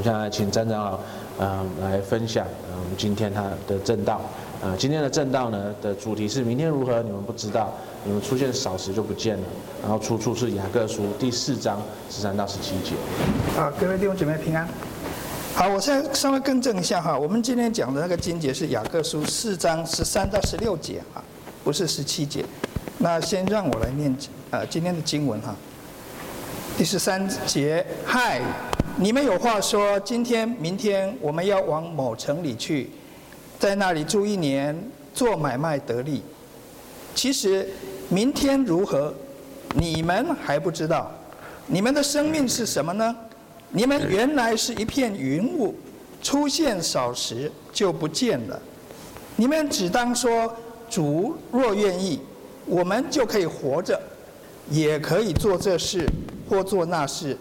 们现在请詹长老，嗯，来分享，嗯，今天他的正道，呃，今天的正道呢的主题是明天如何，你们不知道，你们出现少时就不见了，然后出处是雅各书第四章十三到十七节。啊，各位弟兄姐妹平安。好，我现在稍微更正一下哈，我们今天讲的那个经节是雅各书四章十三到十六节啊，不是十七节。那先让我来念呃今天的经文哈。第十三节，嗨，你们有话说，今天、明天我们要往某城里去，在那里住一年，做买卖得利。其实明天如何，你们还不知道。你们的生命是什么呢？你们原来是一片云雾，出现少时就不见了。你们只当说：主若愿意，我们就可以活着，也可以做这事或做那事。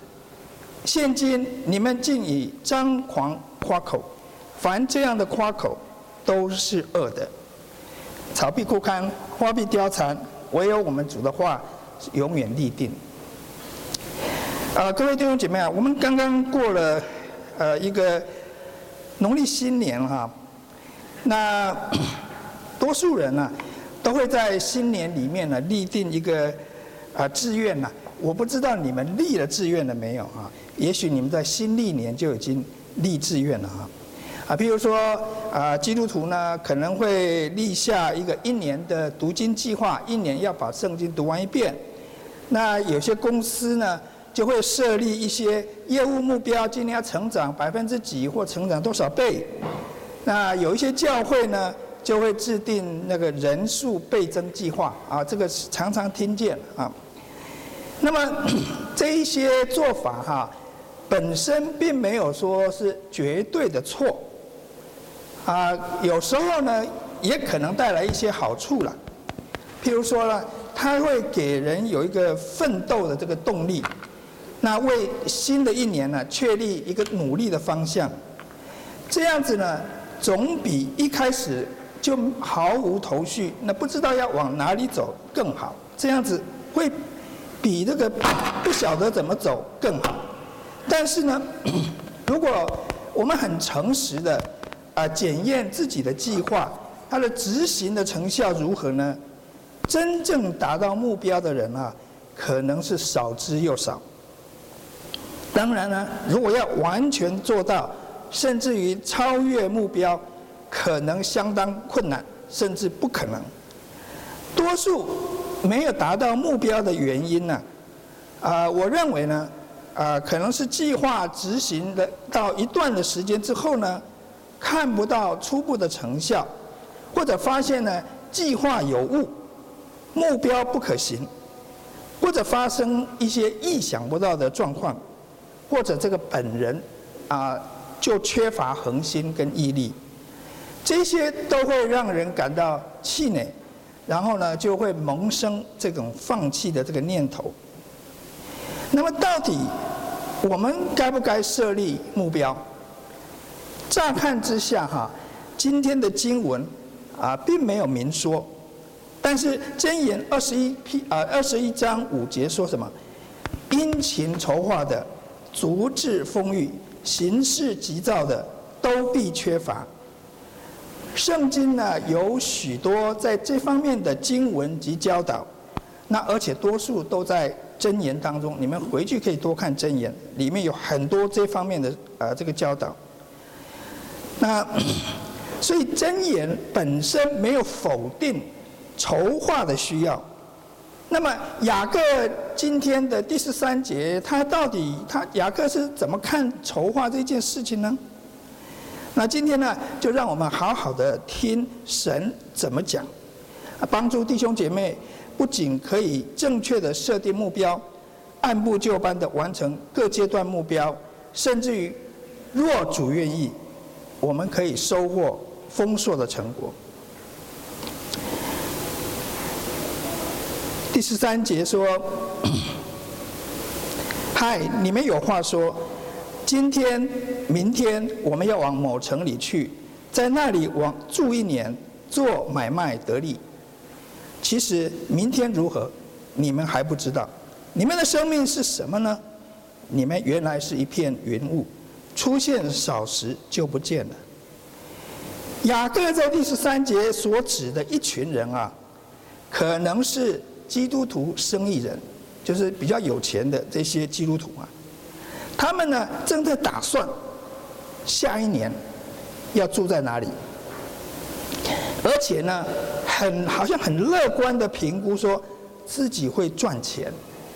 现今你们竟以张狂夸口，凡这样的夸口都是恶的。草必枯干，花必凋残，唯有我们主的话永远立定。啊，各位弟兄姐妹啊，我们刚刚过了呃一个农历新年哈，那多数人呢都会在新年里面呢立定一个啊志愿呐，我不知道你们立了志愿了没有啊？也许你们在新历年就已经立志愿了啊，啊，比如说啊基督徒呢可能会立下一个一年的读经计划，一年要把圣经读完一遍。那有些公司呢，就会设立一些业务目标，今年要成长百分之几或成长多少倍。那有一些教会呢，就会制定那个人数倍增计划啊，这个常常听见啊。那么 这一些做法哈，本身并没有说是绝对的错啊，有时候呢，也可能带来一些好处了。譬如说呢，它会给人有一个奋斗的这个动力。那为新的一年呢，确立一个努力的方向，这样子呢，总比一开始就毫无头绪，那不知道要往哪里走更好。这样子会比这个不晓得怎么走更好。但是呢，如果我们很诚实的啊检验自己的计划，它的执行的成效如何呢？真正达到目标的人啊，可能是少之又少。当然呢，如果要完全做到，甚至于超越目标，可能相当困难，甚至不可能。多数没有达到目标的原因呢，啊，我认为呢，啊，可能是计划执行的到一段的时间之后呢，看不到初步的成效，或者发现呢，计划有误，目标不可行，或者发生一些意想不到的状况。或者这个本人啊，就缺乏恒心跟毅力，这些都会让人感到气馁，然后呢，就会萌生这种放弃的这个念头。那么到底我们该不该设立目标？乍看之下哈，今天的经文啊，并没有明说，但是箴言二十一篇啊二十一章五节说什么？殷勤筹划的。足智丰裕、行事急躁的都必缺乏。圣经呢，有许多在这方面的经文及教导，那而且多数都在箴言当中。你们回去可以多看箴言，里面有很多这方面的呃这个教导。那 所以箴言本身没有否定筹划的需要。那么雅各今天的第十三节，他到底他雅各是怎么看筹划这件事情呢？那今天呢，就让我们好好的听神怎么讲，帮助弟兄姐妹不仅可以正确的设定目标，按部就班的完成各阶段目标，甚至于若主愿意，我们可以收获丰硕的成果。第十三节说：“ 嗨，你们有话说，今天、明天我们要往某城里去，在那里往住一年，做买卖得利。其实明天如何，你们还不知道。你们的生命是什么呢？你们原来是一片云雾，出现少时就不见了。雅各在第十三节所指的一群人啊，可能是基督徒生意人，就是比较有钱的这些基督徒啊。他们呢，正在打算下一年要住在哪里，而且呢，很好像很乐观的评估说自己会赚钱，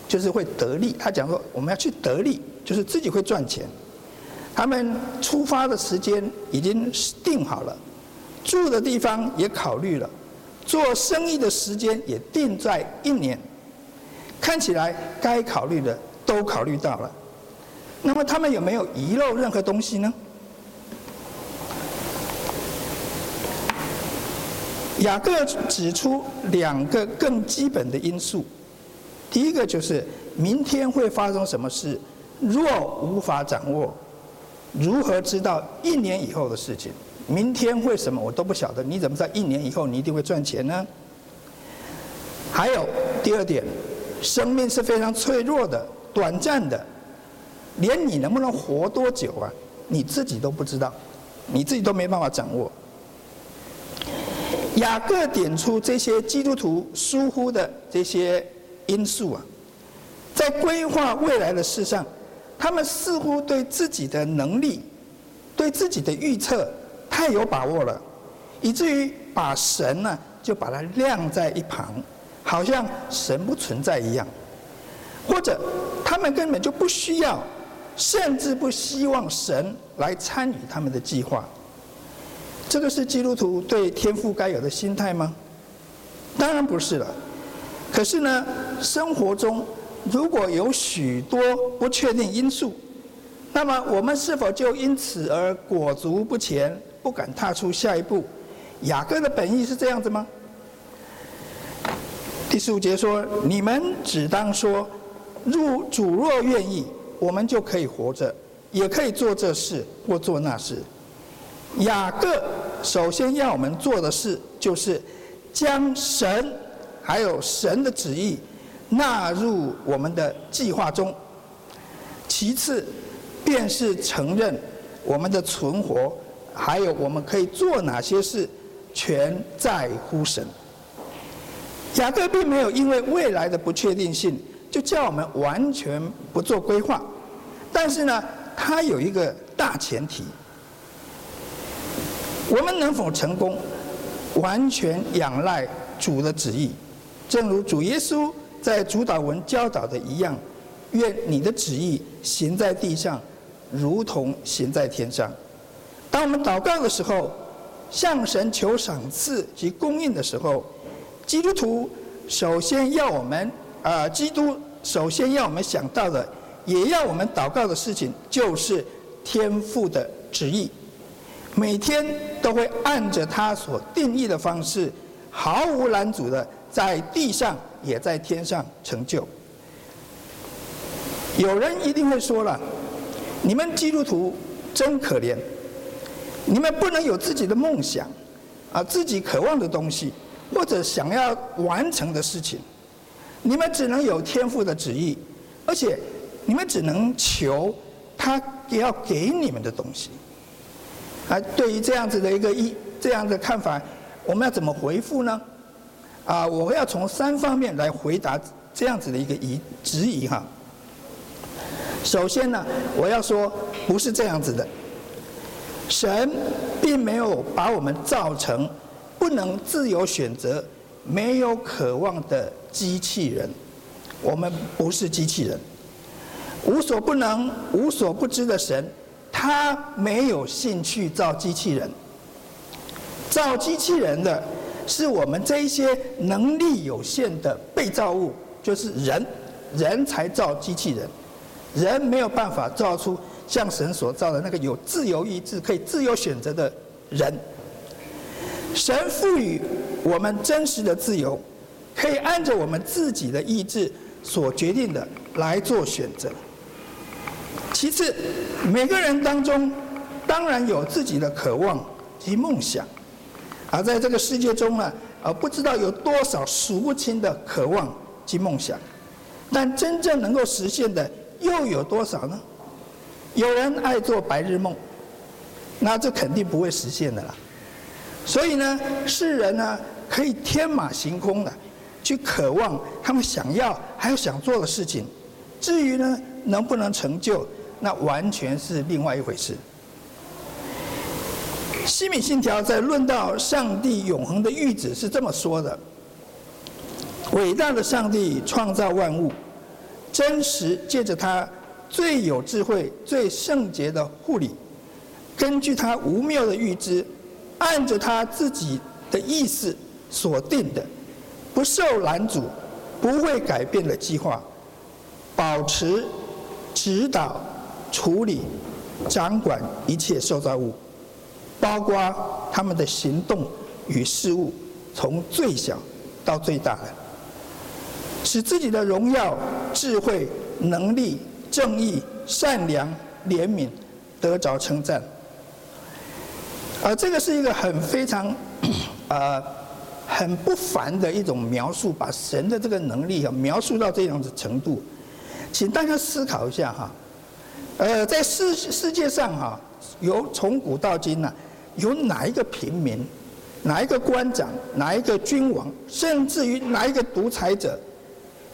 就是会得利。他讲说我们要去得利，就是自己会赚钱。他们出发的时间已经定好了，住的地方也考虑了，做生意的时间也定在一年。看起来该考虑的都考虑到了。那么他们有没有遗漏任何东西呢？雅各指出两个更基本的因素，第一个就是明天会发生什么事，若无法掌握，如何知道一年以后的事情？明天会什么我都不晓得，你怎么知道一年以后你一定会赚钱呢？还有第二点，生命是非常脆弱的、短暂的。连你能不能活多久啊，你自己都不知道，你自己都没办法掌握。雅各点出这些基督徒疏忽的这些因素啊，在规划未来的事上，他们似乎对自己的能力、对自己的预测太有把握了，以至于把神呢就把它晾在一旁，好像神不存在一样，或者他们根本就不需要。甚至不希望神来参与他们的计划，这个是基督徒对天父该有的心态吗？当然不是了。可是呢，生活中如果有许多不确定因素，那么我们是否就因此而裹足不前，不敢踏出下一步？雅各的本意是这样子吗？第十五节说：“你们只当说，入主若愿意。”我们就可以活着，也可以做这事或做那事。雅各首先要我们做的事，就是将神还有神的旨意纳入我们的计划中。其次，便是承认我们的存活，还有我们可以做哪些事，全在乎神。雅各并没有因为未来的不确定性，就叫我们完全不做规划。但是呢，它有一个大前提：我们能否成功，完全仰赖主的旨意。正如主耶稣在主祷文教导的一样，愿你的旨意行在地上，如同行在天上。当我们祷告的时候，向神求赏赐及供应的时候，基督徒首先要我们啊、基督首先要我们想到的。也要我们祷告的事情，就是天父的旨意，每天都会按着他所定义的方式，毫无拦阻的在地上也在天上成就。有人一定会说了：“你们基督徒真可怜，你们不能有自己的梦想，啊，自己渴望的东西，或者想要完成的事情，你们只能有天赋的旨意，而且。”你们只能求他要给你们的东西。啊，对于这样子的一个一这样的看法，我们要怎么回复呢？啊，我要从三方面来回答这样子的一个疑质疑哈。首先呢，我要说不是这样子的，神并没有把我们造成不能自由选择、没有渴望的机器人，我们不是机器人。无所不能、无所不知的神，他没有兴趣造机器人。造机器人的是我们这一些能力有限的被造物，就是人，人才造机器人。人没有办法造出像神所造的那个有自由意志、可以自由选择的人。神赋予我们真实的自由，可以按照我们自己的意志所决定的来做选择。其次，每个人当中当然有自己的渴望及梦想，而在这个世界中呢，呃，不知道有多少数不清的渴望及梦想，但真正能够实现的又有多少呢？有人爱做白日梦，那这肯定不会实现的啦。所以呢，世人呢可以天马行空的去渴望他们想要还有想做的事情，至于呢能不能成就，那完全是另外一回事。西敏信条在论到上帝永恒的諭旨是这么说的：伟大的上帝创造万物，真实借着他。最有智慧、最圣洁的护理，根据他无谬的预知，按着他自己的意思所定的，不受拦阻、不会改变的计划，保持、指导、处理、掌管一切受造物，包括他们的行动与事物，从最小到最大的，使自己的荣耀、智慧、能力。正义、善良、怜悯，得着称赞。而这个是一个很非常，呃，很不凡的一种描述，把神的这个能力啊描述到这样的程度。请大家思考一下哈，呃，在世世界上哈，由从古到今呢，有哪一个平民，哪一个官长，哪一个君王，甚至于哪一个独裁者，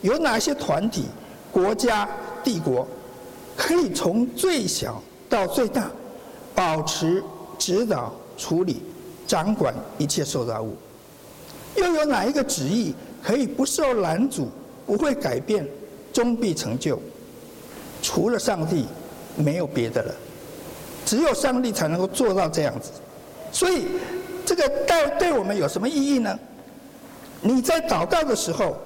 有哪些团体、国家？帝国可以从最小到最大，保持、指导、处理、掌管一切受造物。又有哪一个旨意可以不受拦阻、不会改变、终必成就？除了上帝，没有别的了。只有上帝才能够做到这样子。所以，这个对对我们有什么意义呢？你在祷告的时候，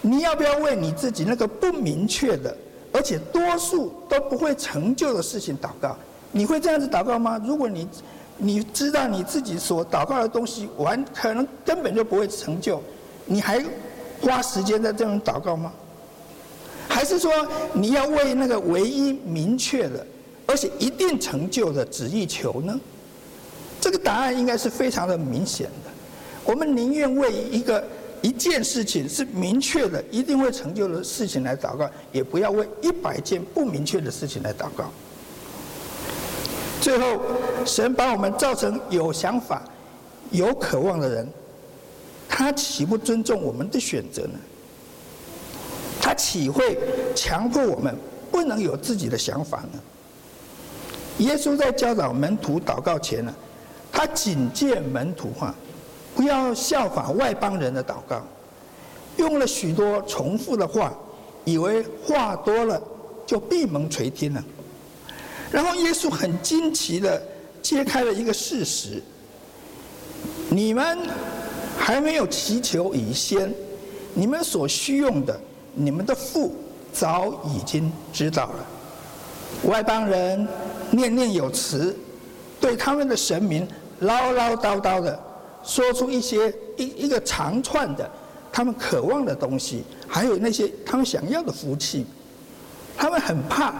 你要不要为你自己那个不明确的？而且多数都不会成就的事情祷告，你会这样子祷告吗？如果你你知道你自己所祷告的东西完可能根本就不会成就，你还花时间在这种祷告吗？还是说你要为那个唯一明确的，而且一定成就的旨意求呢？这个答案应该是非常的明显的。我们宁愿为一个。一件事情是明确的，一定会成就的事情来祷告，也不要为一百件不明确的事情来祷告。最后，神把我们造成有想法、有渴望的人，他岂不尊重我们的选择呢？他岂会强迫我们不能有自己的想法呢？耶稣在教导门徒祷告前呢，他警戒门徒哈。不要效法外邦人的祷告，用了许多重复的话，以为话多了就闭门垂听了。然后耶稣很惊奇的揭开了一个事实：你们还没有祈求以先，你们所需用的，你们的父早已经知道了。外邦人念念有词，对他们的神明唠唠叨叨的。说出一些一一个长串的他们渴望的东西，还有那些他们想要的福气，他们很怕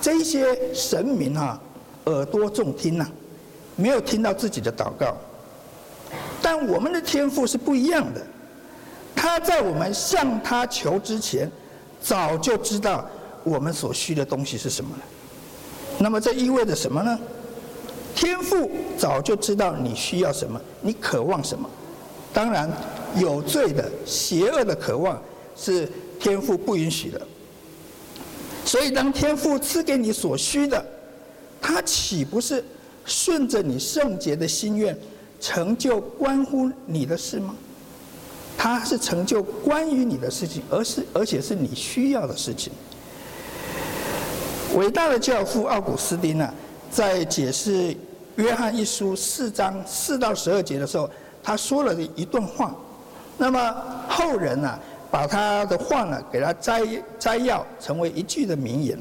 这些神明啊耳朵重听呐、没有听到自己的祷告。但我们的天赋是不一样的，他在我们向他求之前，早就知道我们所需的东西是什么了。那么这意味着什么呢？天父早就知道你需要什么，你渴望什么。当然，有罪的、邪恶的渴望是天父不允许的。所以，当天父赐给你所需的，他岂不是顺着你圣洁的心愿，成就关乎你的事吗？他是成就关于你的事情，而是而且是你需要的事情。伟大的教父奥古斯丁呢、在解释约翰一书四章四到十二节的时候，他说了一段话。那么后人呢、把他的话呢，给他摘摘要成为一句的名言。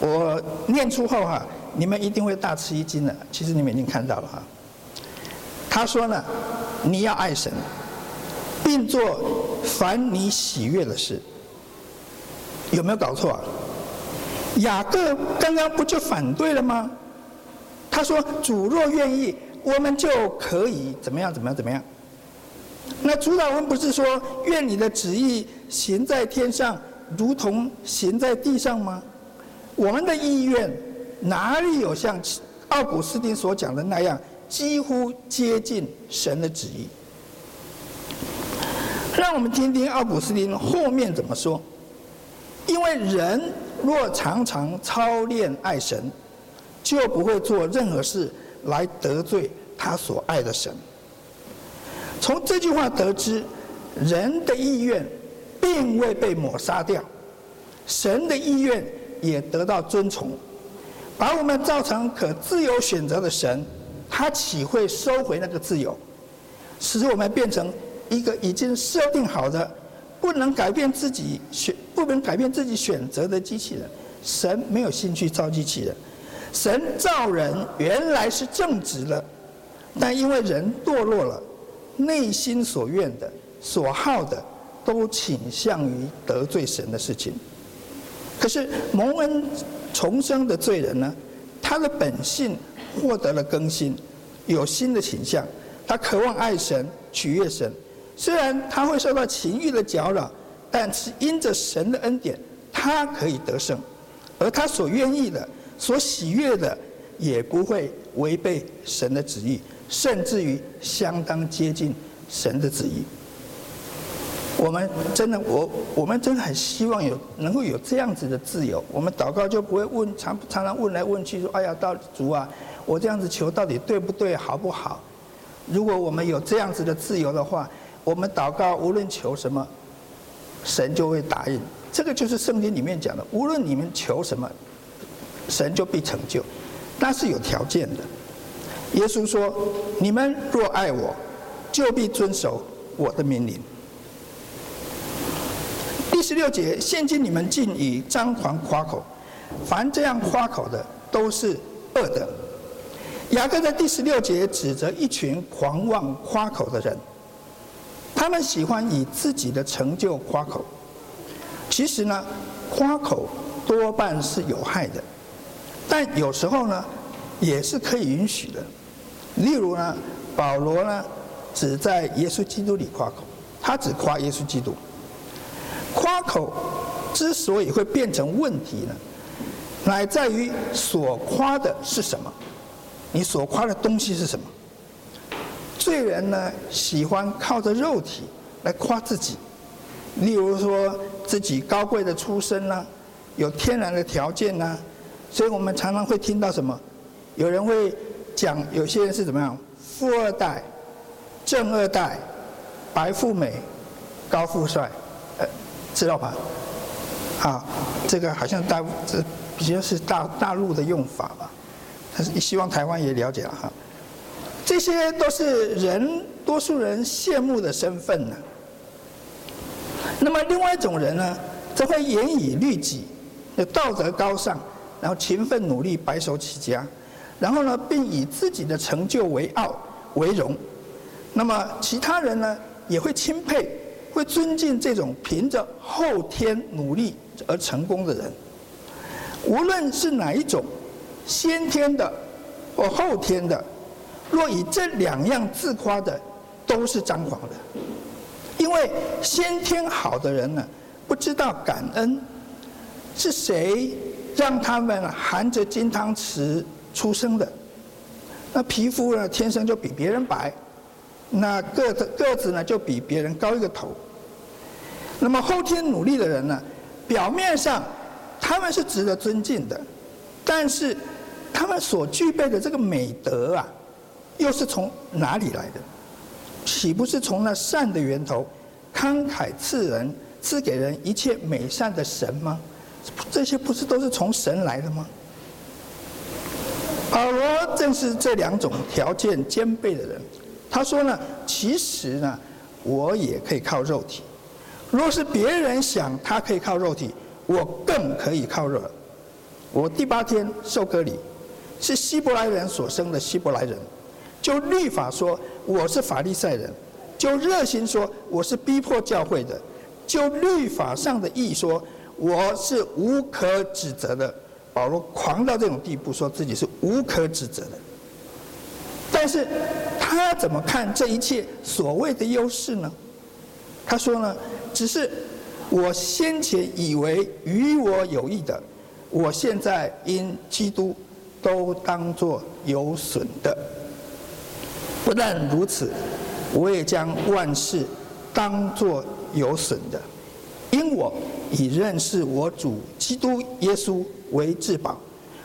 我念出后哈，你们一定会大吃一惊的。其实你们已经看到了哈。他说呢，你要爱神，并做凡你喜悦的事。有没有搞错啊？雅各刚刚不就反对了吗？他说：“主若愿意，我们就可以怎么样？怎么样？怎么样？”那主祷文不是说“愿你的旨意行在天上，如同行在地上”吗？我们的意愿哪里有像奥古斯丁所讲的那样，几乎接近神的旨意？让我们听听奥古斯丁后面怎么说。因为人若常常操练爱神，就不会做任何事来得罪他所爱的神。从这句话得知，人的意愿并未被抹杀掉，神的意愿也得到尊崇。把我们造成可自由选择的神，他岂会收回那个自由，使我们变成一个已经设定好的、不能改变自己选、不能改变自己选择的机器人？神没有兴趣造机器人，神造人原来是正直的，但因为人堕落了。内心所愿的、所好的，都倾向于得罪神的事情。可是蒙恩重生的罪人呢？他的本性获得了更新，有新的倾向。他渴望爱神、取悦神。虽然他会受到情欲的搅扰，但是因着神的恩典，他可以得胜。而他所愿意的、所喜悦的，也不会违背神的旨意。甚至于相当接近神的旨意。我们真的，我我们真的很希望有能够有这样子的自由。我们祷告就不会问常常常问来问去说：“哎呀，到主啊，我这样子求到底对不对，好不好？”如果我们有这样子的自由的话，我们祷告无论求什么，神就会答应。这个就是圣经里面讲的：无论你们求什么，神就必成就。那是有条件的。耶稣说：“你们若爱我，就必遵守我的命令。”第十六节，现今你们竟以张狂夸口，凡这样夸口的都是恶的。雅各在第十六节指责一群狂妄夸口的人，他们喜欢以自己的成就夸口。其实呢，夸口多半是有害的，但有时候呢，也是可以允许的。例如呢，保罗呢，只在耶稣基督里夸口，他只夸耶稣基督。夸口之所以会变成问题呢，乃在于所夸的是什么？你所夸的东西是什么？罪人呢，喜欢靠着肉体来夸自己，例如说自己高贵的出身呢，有天然的条件呢，所以我们常常会听到什么？有人会。讲有些人是怎么样？富二代、正二代、白富美、高富帅，呃，知道吧？啊，这个好像大这比较是大大陆的用法吧。但是希望台湾也了解了哈。这些都是人多数人羡慕的身份呢。那么另外一种人呢，则会严以律己，道德高尚，然后勤奋努力，白手起家。然后呢，并以自己的成就为傲为荣，那么其他人呢，也会钦佩、会尊敬这种凭着后天努力而成功的人。无论是哪一种，先天的或后天的，若以这两样自夸的，都是张狂的。因为先天好的人呢，不知道感恩，是谁让他们含着金汤匙出生的，那皮肤呢，天生就比别人白，那个子个子呢就比别人高一个头。那么后天努力的人呢，表面上他们是值得尊敬的，但是他们所具备的这个美德啊，又是从哪里来的？岂不是从那善的源头，慷慨赐人、赐给人一切美善的神吗？这些不是都是从神来的吗？保罗正是这两种条件兼备的人。他说呢，其实呢，我也可以靠肉体。若是别人想他可以靠肉体，我更可以靠肉。我第八天受割礼，是希伯来人所生的希伯来人。就律法说，我是法利赛人；就热心说，我是逼迫教会的；就律法上的义说，我是无可指责的。保罗狂到这种地步，说自己是无可指责的。但是，他怎么看这一切所谓的优势呢？他说呢，只是我先前以为与我有益的，我现在因基督都当作有损的。不但如此，我也将万事当作有损的，因我以认识我主基督耶稣为至宝。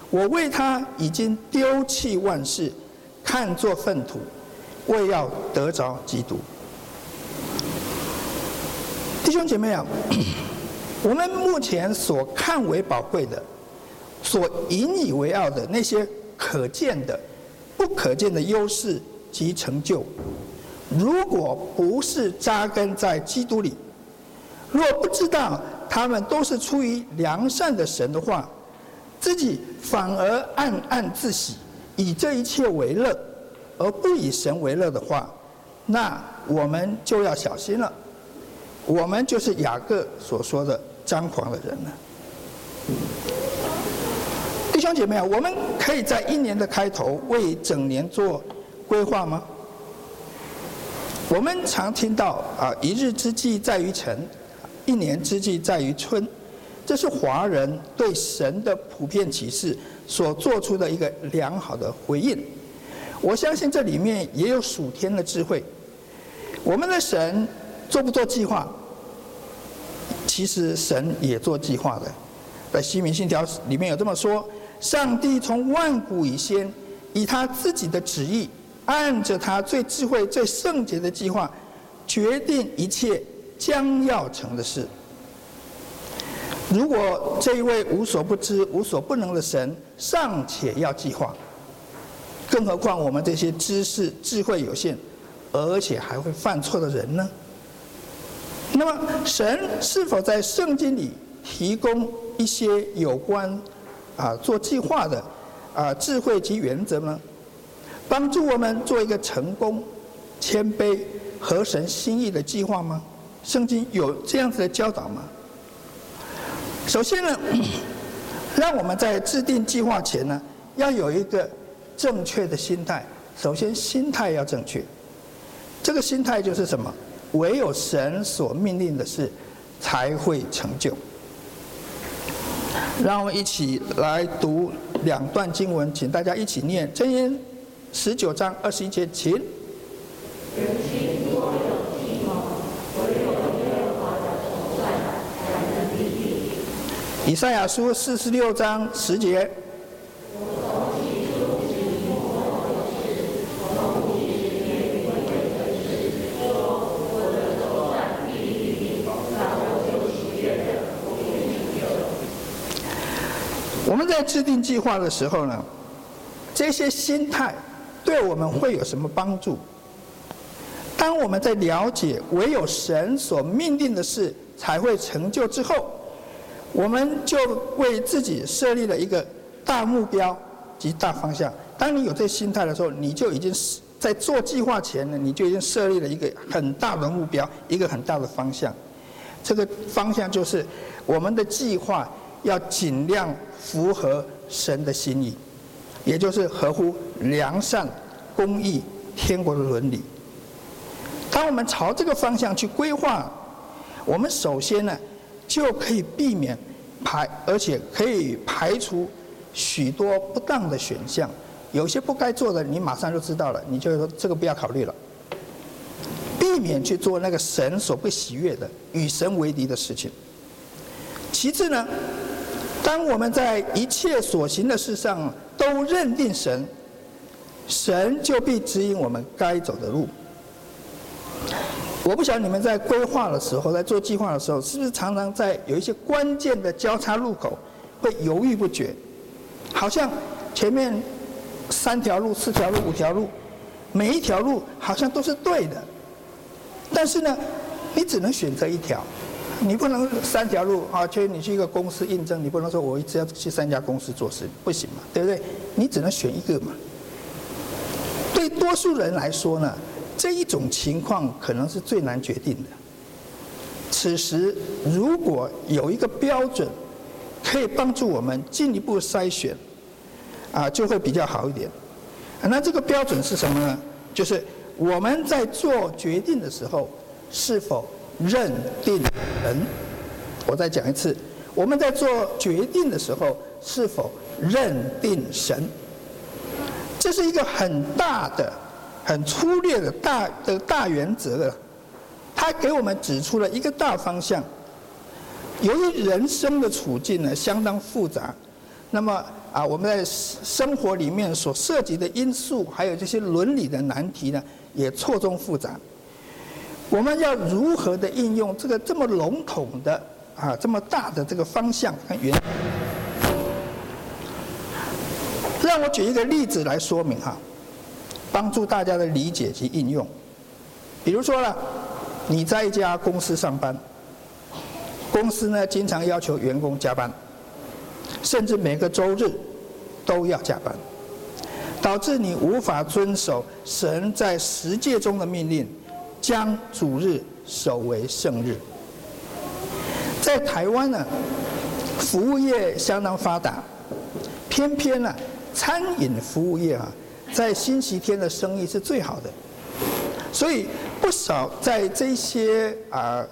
我为他已经丢弃万事，看作粪土，为要得着基督。弟兄姐妹啊，我们目前所看为宝贵的，所引以为傲的那些可见的、不可见的优势及成就，如果不是扎根在基督里，若不知道他们都是出于良善的神的话，自己反而暗暗自喜，以这一切为乐，而不以神为乐的话，那我们就要小心了。我们就是雅各所说的张狂的人了。弟兄姐妹啊，我们可以在一年的开头为整年做规划吗？我们常听到啊，一日之计在于晨，一年之计在于春，这是华人对神的普遍启示所做出的一个良好的回应。我相信这里面也有属天的智慧。我们的神做不做计划？其实神也做计划的，在西敏信条里面有这么说：上帝从万古以先，以他自己的旨意，按着他最智慧、最圣洁的计划，决定一切将要成的事。如果这一位无所不知、无所不能的神尚且要计划，更何况我们这些知识、智慧有限，而且还会犯错的人呢？那么，神是否在圣经里提供一些有关啊做计划的啊智慧及原则呢？帮助我们做一个成功、谦卑、合神心意的计划吗？圣经有这样子的教导吗？首先呢，让我们在制定计划前呢，要有一个正确的心态。首先，心态要正确。这个心态就是什么？唯有神所命令的事，才会成就。让我们一起来读两段经文，请大家一起念《真言》十九章二十一节，请。以赛亚书四十六章十节。我们在制定计划的时候呢，这些心态对我们会有什么帮助？当我们在了解唯有神所命定的事才会成就之后，我们就为自己设立了一个大目标及大方向。当你有这心态的时候，你就已经在做计划前呢，你就已经设立了一个很大的目标，一个很大的方向。这个方向就是我们的计划要尽量。符合神的心意，也就是合乎良善、公义、天国的伦理。当我们朝这个方向去规划，我们首先呢，就可以避免排，而且可以排除许多不当的选项。有些不该做的，你马上就知道了，你就说这个不要考虑了，避免去做那个神所不喜悦的、与神为敌的事情。其次呢，当我们在一切所行的事上都认定神，神就必指引我们该走的路。我不晓得你们在规划的时候，在做计划的时候，是不是常常在有一些关键的交叉路口会犹豫不决？好像前面三条路、四条路、五条路，每一条路好像都是对的，但是呢，你只能选择一条。你不能三条路啊，去你去一个公司应征，你不能说我一直要去三家公司做事，不行嘛，对不对？你只能选一个嘛。多数人来说呢，这一种情况可能是最难决定的。此时如果有一个标准，可以帮助我们进一步筛选，啊，就会比较好一点。那这个标准是什么呢？就是我们在做决定的时候，是否认定人，我再讲一次，我们在做决定的时候，是否认定神。这是一个很大的、很粗略的大的大原则的。他给我们指出了一个大方向。由于人生的处境呢相当复杂，那么啊我们在生活里面所涉及的因素，还有这些伦理的难题呢，也错综复杂。我们要如何的应用这个这么笼统的啊这么大的这个方向和原？让我举一个例子来说明哈，帮助大家的理解及应用。比如说呢，你在一家公司上班。公司呢，经常要求员工加班，甚至每个周日都要加班，导致你无法遵守神在十诫中的命令，将主日守为圣日。在台湾呢，服务业相当发达，偏偏呢，餐饮服务业啊，在星期天的生意是最好的，所以不少在这些啊。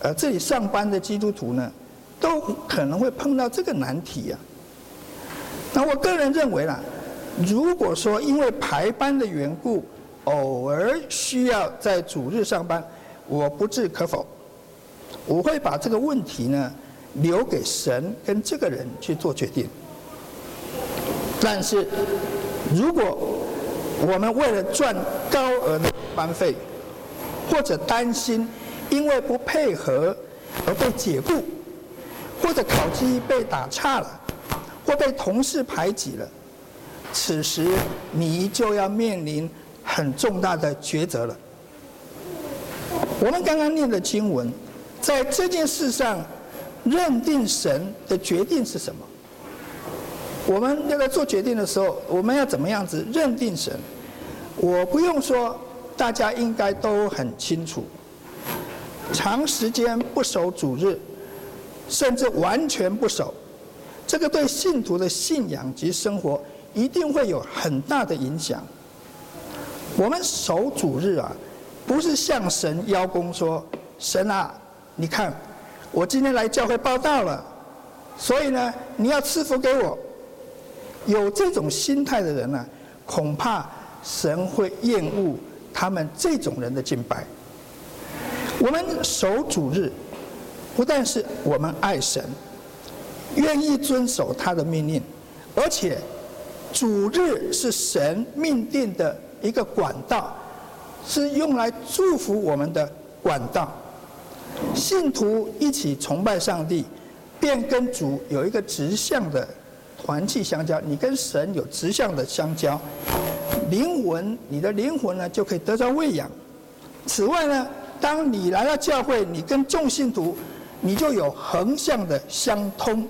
呃，这里上班的基督徒呢，都可能会碰到这个难题呀、啊。那我个人认为啦，如果说因为排班的缘故，偶尔需要在主日上班，我不置可否。我会把这个问题呢，留给神跟这个人去做决定。但是，如果我们为了赚高额的班费，或者担心，因为不配合而被解雇，或者考绩被打岔了，或被同事排挤了，此时你就要面临很重大的抉择了。我们刚刚念的经文，在这件事上认定神的决定是什么？我们要在做决定的时候，我们要怎么样子认定神？我不用说，大家应该都很清楚。长时间不守主日，甚至完全不守，这个对信徒的信仰及生活一定会有很大的影响。我们守主日啊，不是向神邀功说：“神啊，你看，我今天来教会报道了，所以呢，你要赐福给我。”有这种心态的人呢，恐怕神会厌恶他们这种人的敬拜。我们守主日，不但是我们爱神，愿意遵守他的命令，而且主日是神命定的一个管道，是用来祝福我们的管道。信徒一起崇拜上帝，便跟主有一个直向的团契相交。你跟神有直向的相交，灵魂，你的灵魂呢就可以得到喂养。此外呢，当你来到教会，你跟众信徒，你就有横向的相通，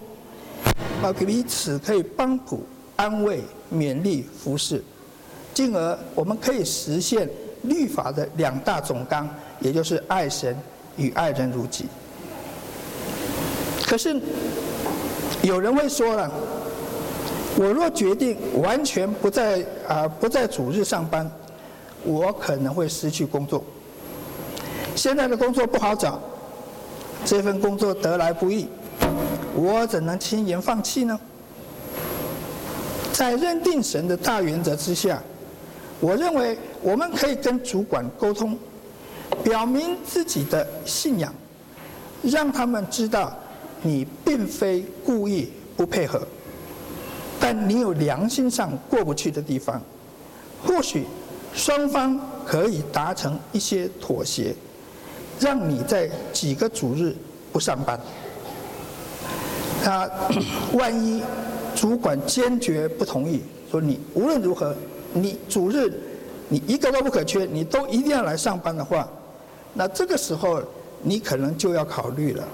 啊，彼此可以帮补、安慰、勉励、服侍，进而我们可以实现律法的两大总纲，也就是爱神与爱人如己。可是有人会说了，我若决定完全不在啊不在主日上班，我可能会失去工作。现在的工作不好找，这份工作得来不易，我怎能轻言放弃呢？在认定神的大原则之下，我认为我们可以跟主管沟通，表明自己的信仰，让他们知道你并非故意不配合，但你有良心上过不去的地方，或许双方可以达成一些妥协。让你在几个主日不上班，那 万一主管坚决不同意，说你无论如何，你主日你一个都不可缺，你都一定要来上班的话，那这个时候你可能就要考虑了，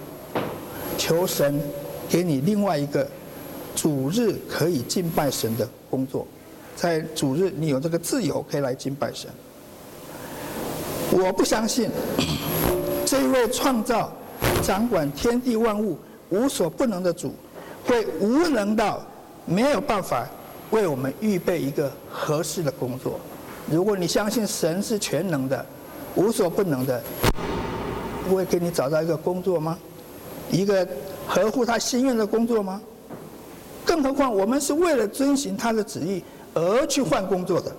求神给你另外一个主日可以敬拜神的工作，在主日你有这个自由可以来敬拜神。我不相信。这一位创造、掌管天地万物、无所不能的主，会无能到没有办法为我们预备一个合适的工作。如果你相信神是全能的、无所不能的，不会给你找到一个工作吗？一个合乎他心愿的工作吗？更何况我们是为了遵循他的旨意而去换工作的，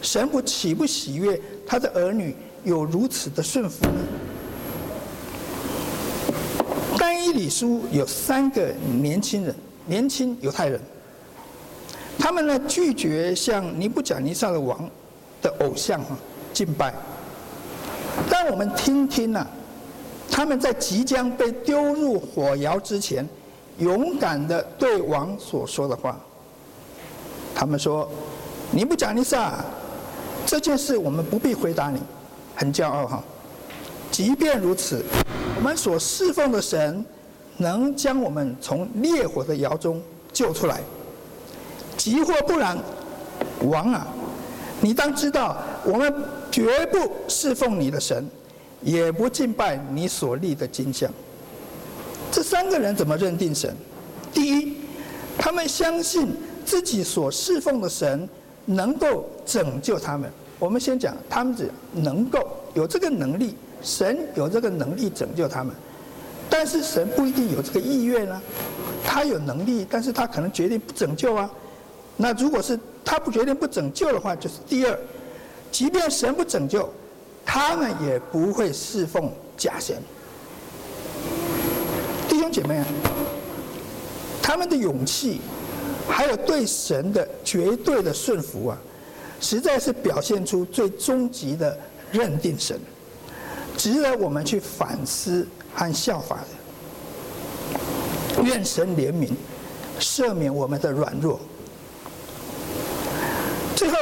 神不岂不喜悦他的儿女有如此的顺服呢？但以理书有三个年轻人，年轻犹太人，他们呢拒绝向尼布甲尼撒的王的偶像啊敬拜。让我们听听啊，他们在即将被丢入火窑之前，勇敢的对王所说的话。他们说：“尼布甲尼撒，这件事我们不必回答你，很骄傲哈。即便如此，我们所侍奉的神能将我们从烈火的窑中救出来。即或不然，王啊，你当知道，我们。”绝不侍奉你的神，也不敬拜你所立的金像。这三个人怎么认定神？第一，他们相信自己所侍奉的神能够拯救他们。我们先讲，他们只能够有这个能力，神有这个能力拯救他们。但是神不一定有这个意愿呢，他有能力，但是他可能决定不拯救啊。那如果是他不决定不拯救的话，就是第二。即便神不拯救，他们也不会侍奉假神。姐妹啊，他们的勇气，还有对神的绝对的顺服啊，实在是表现出最终极的认定神，值得我们去反思和效法的。愿神怜悯，赦免我们的软弱。最后。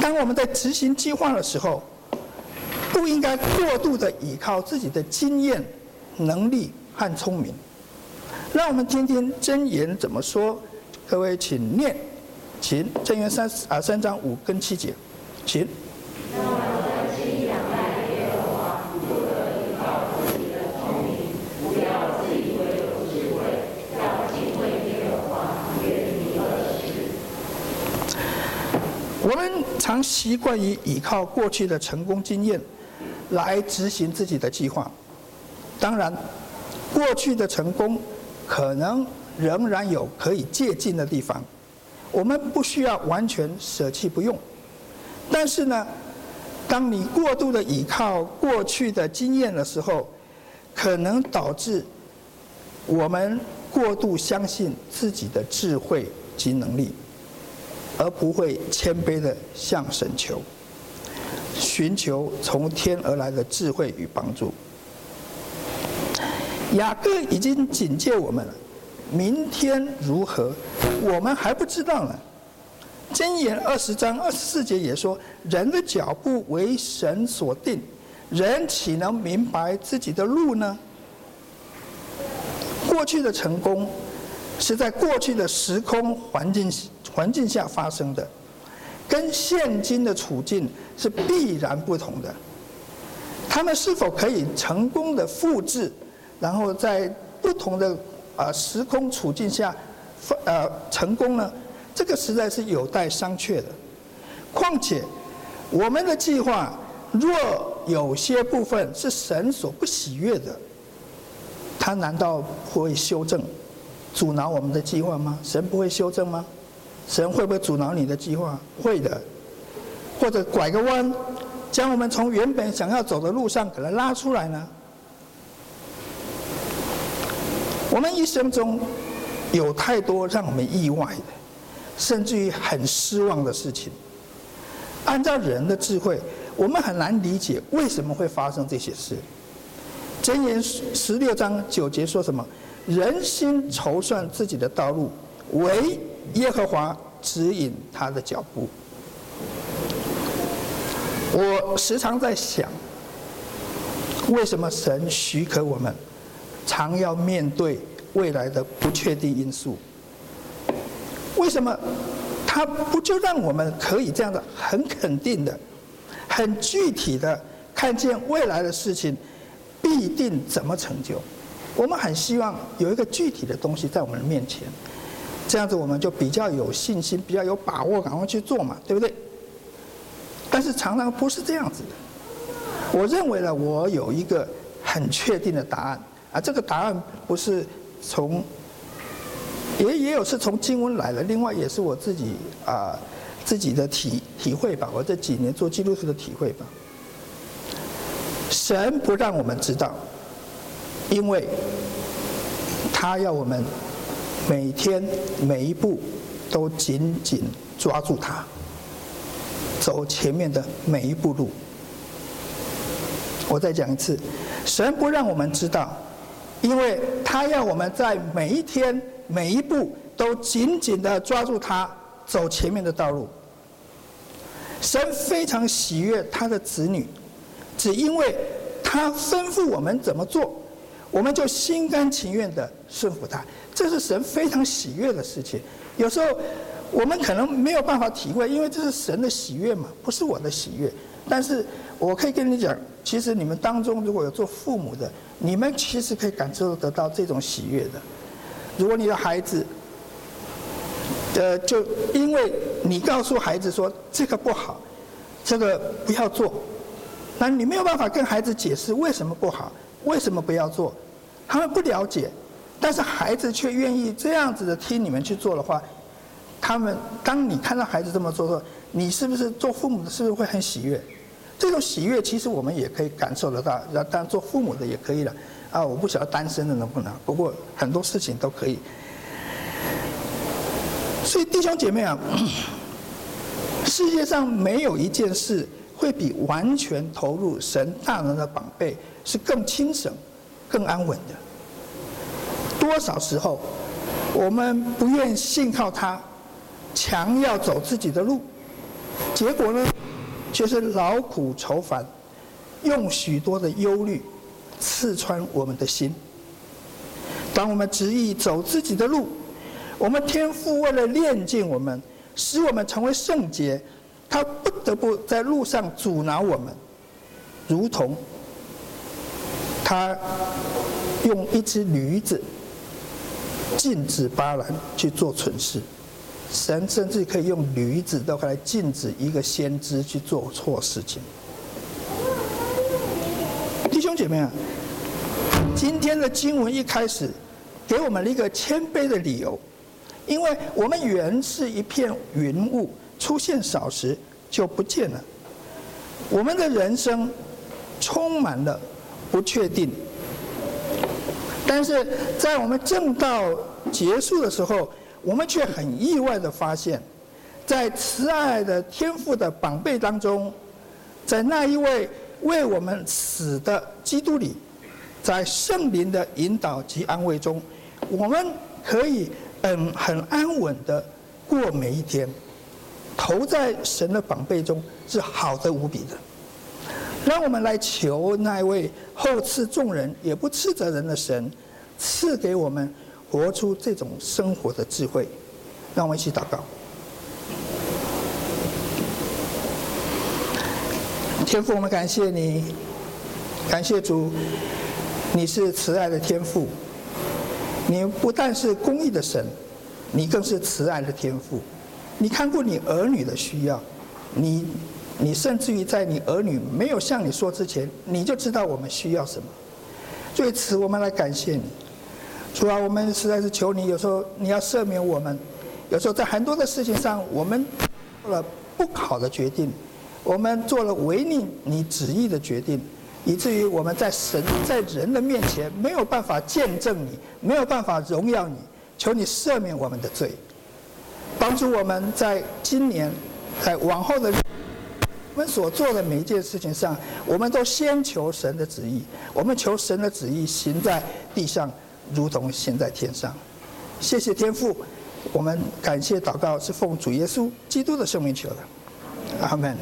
当我们在执行计划的时候，不应该过度的依靠自己的经验、能力和聪明。让我们听听箴言怎么说。各位请念，请箴言三啊三章五跟七节，请。我们常习惯于依靠过去的成功经验来执行自己的计划。当然，过去的成功可能仍然有可以借鉴的地方，我们不需要完全舍弃不用。但是呢，当你过度的依靠过去的经验的时候，可能导致我们过度相信自己的智慧及能力。而不会谦卑的向神求，寻求从天而来的智慧与帮助。雅各已经警戒我们了，明天如何，我们还不知道呢。箴言二十章二十四节也说：“人的脚步为神所定，人岂能明白自己的路呢？”过去的成功是在过去的时空环境环境下发生的，跟现今的处境是必然不同的。他们是否可以成功的复制，然后在不同的啊时空处境下，呃成功呢？这个实在是有待商榷的。况且，我们的计划若有些部分是神所不喜悦的，他难道不会修正、阻挠我们的计划吗？神不会修正吗？神会不会阻挠你的计划？会的，或者拐个弯，将我们从原本想要走的路上给它拉出来呢？我们一生中有太多让我们意外的，甚至于很失望的事情。按照人的智慧，我们很难理解为什么会发生这些事。箴言十六章九节说什么？人心筹算自己的道路，唯耶和华指引他的脚步。我时常在想，为什么神许可我们常要面对未来的不确定因素？为什么他不就让我们可以这样的很肯定的、很具体的看见未来的事情必定怎么成就？我们很希望有一个具体的东西在我们的面前。这样子我们就比较有信心，比较有把握，赶快去做嘛，对不对？但是常常不是这样子的。我认为呢，我有一个很确定的答案，啊，这个答案不是从也也有是从经文来的，另外也是我自己啊、自己的体体会吧，我这几年做基督徒的体会吧。神不让我们知道，因为他要我们每天每一步都紧紧抓住他，走前面的每一步路。我再讲一次，神不让我们知道，因为他要我们在每一天每一步都紧紧的抓住他，走前面的道路。神非常喜悦他的子女。只因为他吩咐我们怎么做，我们就心甘情愿地顺服他，这是神非常喜悦的事情。有时候我们可能没有办法体会，因为这是神的喜悦嘛，不是我的喜悦。但是我可以跟你讲，其实你们当中如果有做父母的，你们其实可以感受得到这种喜悦的。如果你的孩子，呃，就因为你告诉孩子说这个不好，这个不要做。那你没有办法跟孩子解释为什么不好，为什么不要做，他们不了解，但是孩子却愿意这样子的听你们去做的话，他们当你看到孩子这么做的时候，你是不是做父母的，是不是会很喜悦？这种喜悦其实我们也可以感受得到，当然做父母的也可以了。啊，我不晓得单身的能不能，不过很多事情都可以。所以弟兄姐妹啊，世界上没有一件事。会比完全投入神大能的宝贝是更轻省、更安稳的。多少时候，我们不愿信靠他，强要走自己的路，结果呢，就是劳苦愁烦，用许多的忧虑刺穿我们的心。当我们执意走自己的路，我们天父为了炼净我们，使我们成为圣洁。他不得不在路上阻挠我们，如同他用一只驴子禁止巴兰去做蠢事。神甚至可以用驴子都可以来禁止一个先知去做错事情。弟兄姐妹啊，今天的经文一开始给我们了一个谦卑的理由，因为我们原是一片云雾。出现少时就不见了。我们的人生充满了不确定，但是在我们正道结束的时候，我们却很意外的发现，在慈爱的天父的膀臂当中，在那一位为我们死的基督里，在圣灵的引导及安慰中，我们可以嗯很安稳的过每一天。投在神的膀臂中是好的无比的，让我们来求那位厚赐众人也不斥责人的神，赐给我们活出这种生活的智慧。让我们一起祷告。天父，我们感谢你，感谢主，你是慈爱的天父，你不但是公义的神，你更是慈爱的天父。你看过你儿女的需要，你，你甚至于在你儿女没有向你说之前，你就知道我们需要什么。对此，我们来感谢你。主啊，我们实在是求你，有时候你要赦免我们，有时候在很多的事情上，我们做了不好的决定，我们做了违逆你旨意的决定，以至于我们在神在人的面前没有办法见证你，没有办法荣耀你。求你赦免我们的罪。帮助我们在今年，在往后的我们所做的每一件事情上，我们都先求神的旨意。我们求神的旨意行在地上，如同现在天上。谢谢天父，我们感谢祷告是奉主耶稣基督的圣命求的，阿门。